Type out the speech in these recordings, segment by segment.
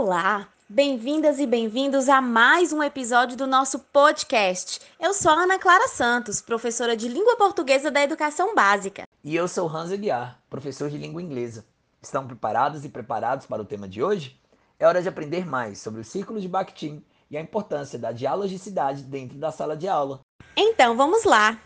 Olá, bem-vindas e bem-vindos a mais um episódio do nosso podcast. Eu sou a Ana Clara Santos, professora de língua portuguesa da educação básica. E eu sou Hans Aguiar, professor de língua inglesa. Estão preparados e preparados para o tema de hoje? É hora de aprender mais sobre o círculo de Bakhtin e a importância da dialogicidade dentro da sala de aula. Então vamos lá!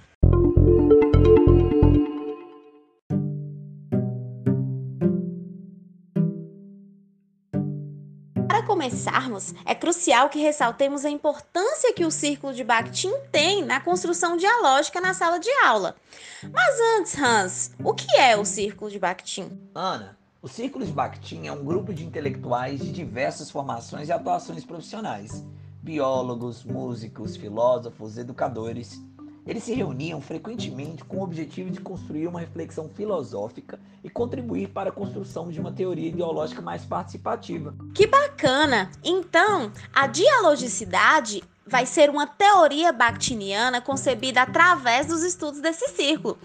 Para começarmos, é crucial que ressaltemos a importância que o círculo de Bakhtin tem na construção dialógica na sala de aula. Mas antes, Hans, o que é o círculo de Bakhtin? Ana, o Círculo de Bakhtin é um grupo de intelectuais de diversas formações e atuações profissionais, biólogos, músicos, filósofos, educadores. Eles se reuniam frequentemente com o objetivo de construir uma reflexão filosófica e contribuir para a construção de uma teoria ideológica mais participativa. Que bacana! Então, a dialogicidade vai ser uma teoria bakhtiniana concebida através dos estudos desse círculo.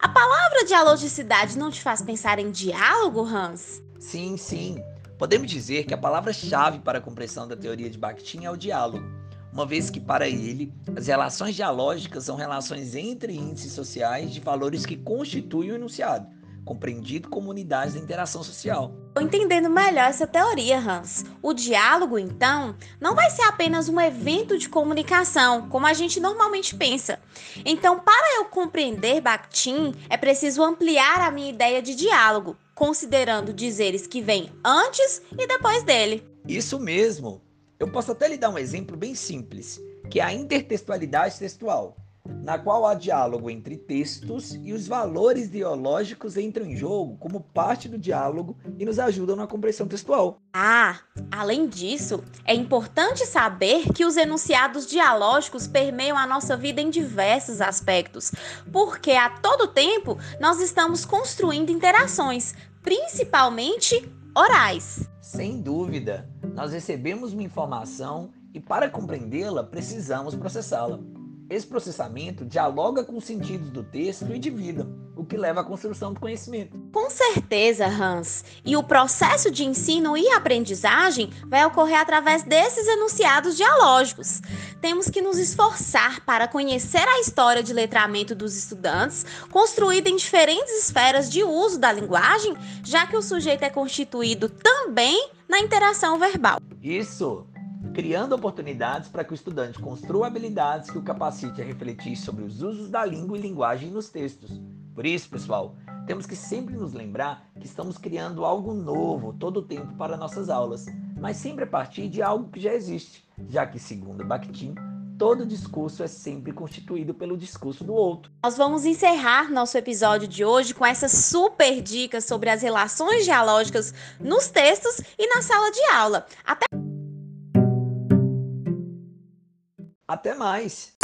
A palavra dialogicidade não te faz pensar em diálogo, Hans? Sim, sim. Podemos dizer que a palavra-chave para a compreensão da teoria de Bakhtin é o diálogo, uma vez que, para ele, as relações dialógicas são relações entre índices sociais de valores que constituem o enunciado, compreendido como unidades da interação social. Estou entendendo melhor essa teoria, Hans. O diálogo, então, não vai ser apenas um evento de comunicação, como a gente normalmente pensa. Então, para eu compreender Bakhtin, é preciso ampliar a minha ideia de diálogo, considerando dizeres que vêm antes e depois dele. Isso mesmo. Eu posso até lhe dar um exemplo bem simples, que é a intertextualidade textual na qual há diálogo entre textos e os valores ideológicos entram em jogo como parte do diálogo e nos ajudam na compreensão textual. Ah, além disso, é importante saber que os enunciados dialógicos permeiam a nossa vida em diversos aspectos, porque a todo tempo nós estamos construindo interações, principalmente orais. Sem dúvida, nós recebemos uma informação e para compreendê-la precisamos processá-la. Esse processamento dialoga com os sentidos do texto e de vida, o que leva à construção do conhecimento. Com certeza, Hans. E o processo de ensino e aprendizagem vai ocorrer através desses enunciados dialógicos. Temos que nos esforçar para conhecer a história de letramento dos estudantes, construída em diferentes esferas de uso da linguagem, já que o sujeito é constituído também na interação verbal. Isso! criando oportunidades para que o estudante construa habilidades que o capacite a refletir sobre os usos da língua e linguagem nos textos. Por isso, pessoal, temos que sempre nos lembrar que estamos criando algo novo todo o tempo para nossas aulas, mas sempre a partir de algo que já existe, já que, segundo Bakhtin, todo discurso é sempre constituído pelo discurso do outro. Nós vamos encerrar nosso episódio de hoje com essas super dicas sobre as relações dialógicas nos textos e na sala de aula. Até até mais!